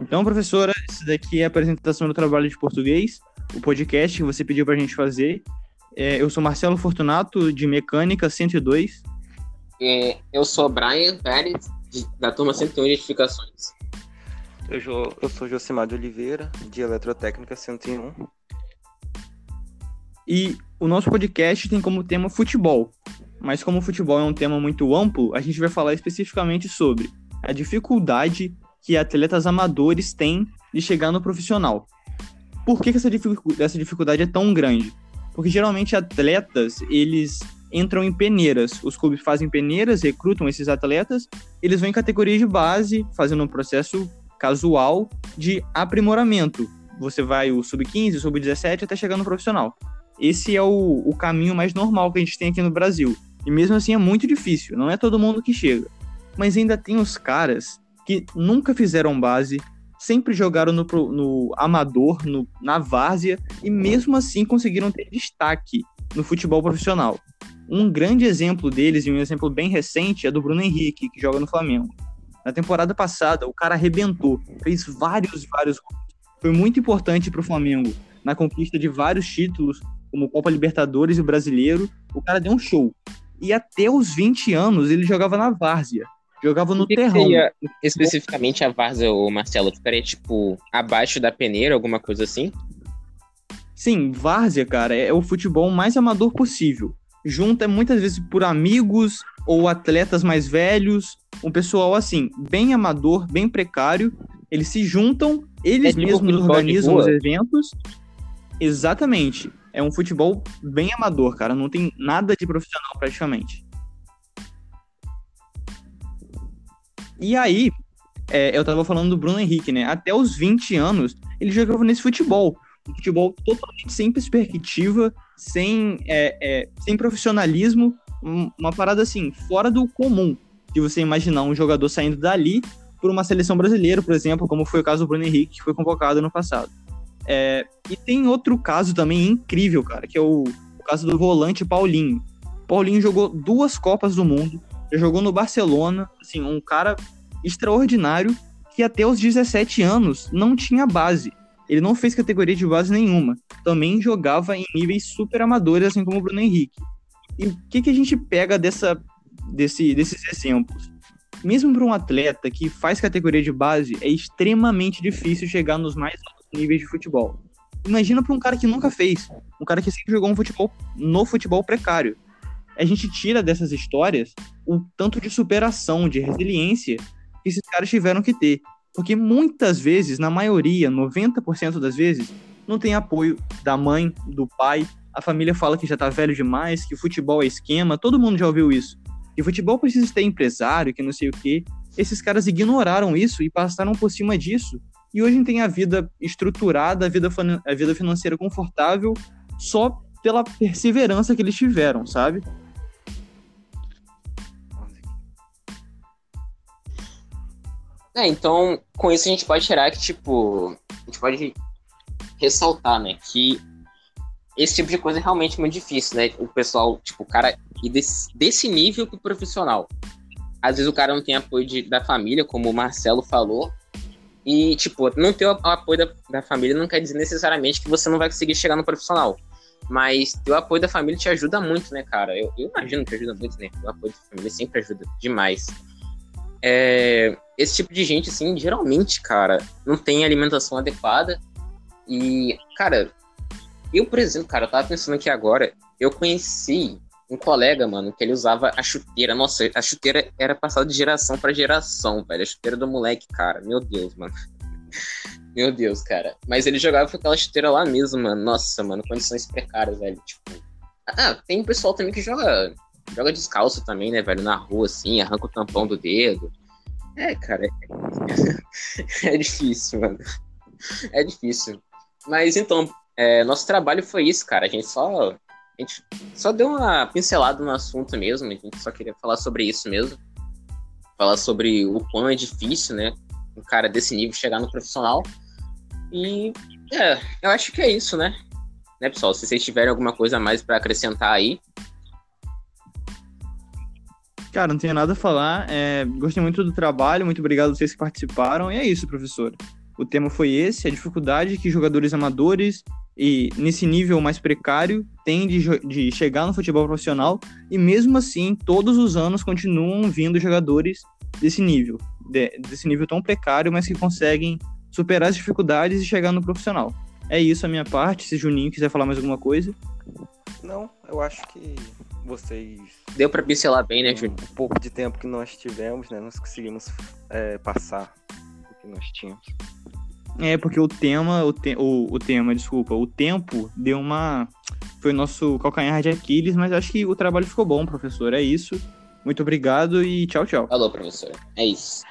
Então, professora, isso daqui é a apresentação do trabalho de português, o podcast que você pediu para a gente fazer. É, eu sou Marcelo Fortunato, de Mecânica 102. É, eu sou Brian Pérez, de, da turma 101 de Edificações. Eu, eu sou Josimar de Oliveira, de Eletrotécnica 101. E o nosso podcast tem como tema futebol. Mas como o futebol é um tema muito amplo, a gente vai falar especificamente sobre a dificuldade que atletas amadores têm de chegar no profissional. Por que, que essa, dificu essa dificuldade é tão grande? Porque geralmente atletas, eles entram em peneiras. Os clubes fazem peneiras, recrutam esses atletas, eles vão em categorias de base, fazendo um processo casual de aprimoramento. Você vai o sub-15, sub-17 até chegar no profissional. Esse é o, o caminho mais normal que a gente tem aqui no Brasil. E mesmo assim é muito difícil, não é todo mundo que chega. Mas ainda tem os caras que nunca fizeram base, sempre jogaram no, no amador, no, na várzea, e mesmo assim conseguiram ter destaque no futebol profissional. Um grande exemplo deles, e um exemplo bem recente, é do Bruno Henrique, que joga no Flamengo. Na temporada passada, o cara arrebentou, fez vários, vários gols. Foi muito importante para o Flamengo na conquista de vários títulos, como Copa Libertadores e o Brasileiro. O cara deu um show. E até os 20 anos ele jogava na várzea. Jogava no que terrão. Que especificamente a várzea, o Marcelo? Ficaria, tipo, abaixo da peneira, alguma coisa assim? Sim, várzea, cara, é o futebol mais amador possível. Junta muitas vezes por amigos ou atletas mais velhos, um pessoal assim, bem amador, bem precário. Eles se juntam, eles é mesmos organizam os eventos. Exatamente. É um futebol bem amador, cara. Não tem nada de profissional praticamente. E aí, é, eu tava falando do Bruno Henrique, né? Até os 20 anos, ele jogava nesse futebol. Um futebol totalmente sem perspectiva, sem, é, é, sem profissionalismo, uma parada assim, fora do comum de você imaginar um jogador saindo dali por uma seleção brasileira, por exemplo, como foi o caso do Bruno Henrique, que foi convocado no passado. É, e tem outro caso também incrível, cara, que é o, o caso do volante Paulinho. Paulinho jogou duas Copas do Mundo, jogou no Barcelona, assim, um cara extraordinário que até os 17 anos não tinha base. Ele não fez categoria de base nenhuma. Também jogava em níveis super amadores, assim como o Bruno Henrique. E o que, que a gente pega dessa, desse, desses exemplos? Mesmo para um atleta que faz categoria de base, é extremamente difícil chegar nos mais altos níveis de futebol. Imagina para um cara que nunca fez, um cara que sempre jogou um futebol no futebol precário. A gente tira dessas histórias o tanto de superação, de resiliência que esses caras tiveram que ter. Porque muitas vezes, na maioria, 90% das vezes, não tem apoio da mãe, do pai. A família fala que já tá velho demais, que futebol é esquema, todo mundo já ouviu isso. Que futebol precisa ter empresário, que não sei o quê. Esses caras ignoraram isso e passaram por cima disso. E hoje tem a vida estruturada, a vida, a vida financeira confortável, só pela perseverança que eles tiveram, sabe? É, então, com isso a gente pode tirar que, tipo, a gente pode ressaltar, né, que esse tipo de coisa é realmente muito difícil, né? O pessoal, tipo, o cara ir desse, desse nível pro profissional. Às vezes o cara não tem apoio de, da família, como o Marcelo falou. E, tipo, não ter o apoio da, da família não quer dizer necessariamente que você não vai conseguir chegar no profissional. Mas ter o apoio da família te ajuda muito, né, cara? Eu, eu imagino que ajuda muito, né? O apoio da família sempre ajuda demais. É, esse tipo de gente, assim, geralmente, cara, não tem alimentação adequada. E, cara, eu, por exemplo, cara, eu tava pensando aqui agora, eu conheci um colega, mano, que ele usava a chuteira. Nossa, a chuteira era passada de geração para geração, velho. A chuteira do moleque, cara. Meu Deus, mano. Meu Deus, cara. Mas ele jogava com aquela chuteira lá mesmo, mano. Nossa, mano, condições precárias, velho. Tipo. Ah, tem um pessoal também que joga. Joga descalço também, né, velho? Na rua, assim, arranca o tampão do dedo. É, cara. É, é difícil, mano. É difícil. Mas então, é, nosso trabalho foi isso, cara. A gente só. A gente só deu uma pincelada no assunto mesmo. A gente só queria falar sobre isso mesmo. Falar sobre o quão é difícil, né? Um cara desse nível chegar no profissional. E é, eu acho que é isso, né? Né, pessoal? Se vocês tiverem alguma coisa a mais para acrescentar aí. Cara, não tenho nada a falar. É, gostei muito do trabalho, muito obrigado a vocês que participaram. E é isso, professor. O tema foi esse, a dificuldade que jogadores amadores e nesse nível mais precário têm de, de chegar no futebol profissional e mesmo assim, todos os anos continuam vindo jogadores desse nível, de, desse nível tão precário, mas que conseguem superar as dificuldades e chegar no profissional. É isso a minha parte. Se Juninho quiser falar mais alguma coisa. Não, eu acho que vocês. Deu para pincelar bem, né, Júnior? Um pouco de tempo que nós tivemos, né? Nós conseguimos é, passar o que nós tínhamos. É, porque o tema, o, te, o, o tema, desculpa, o tempo deu uma. Foi o nosso calcanhar de Aquiles, mas acho que o trabalho ficou bom, professor. É isso. Muito obrigado e tchau, tchau. Falou, professor. É isso.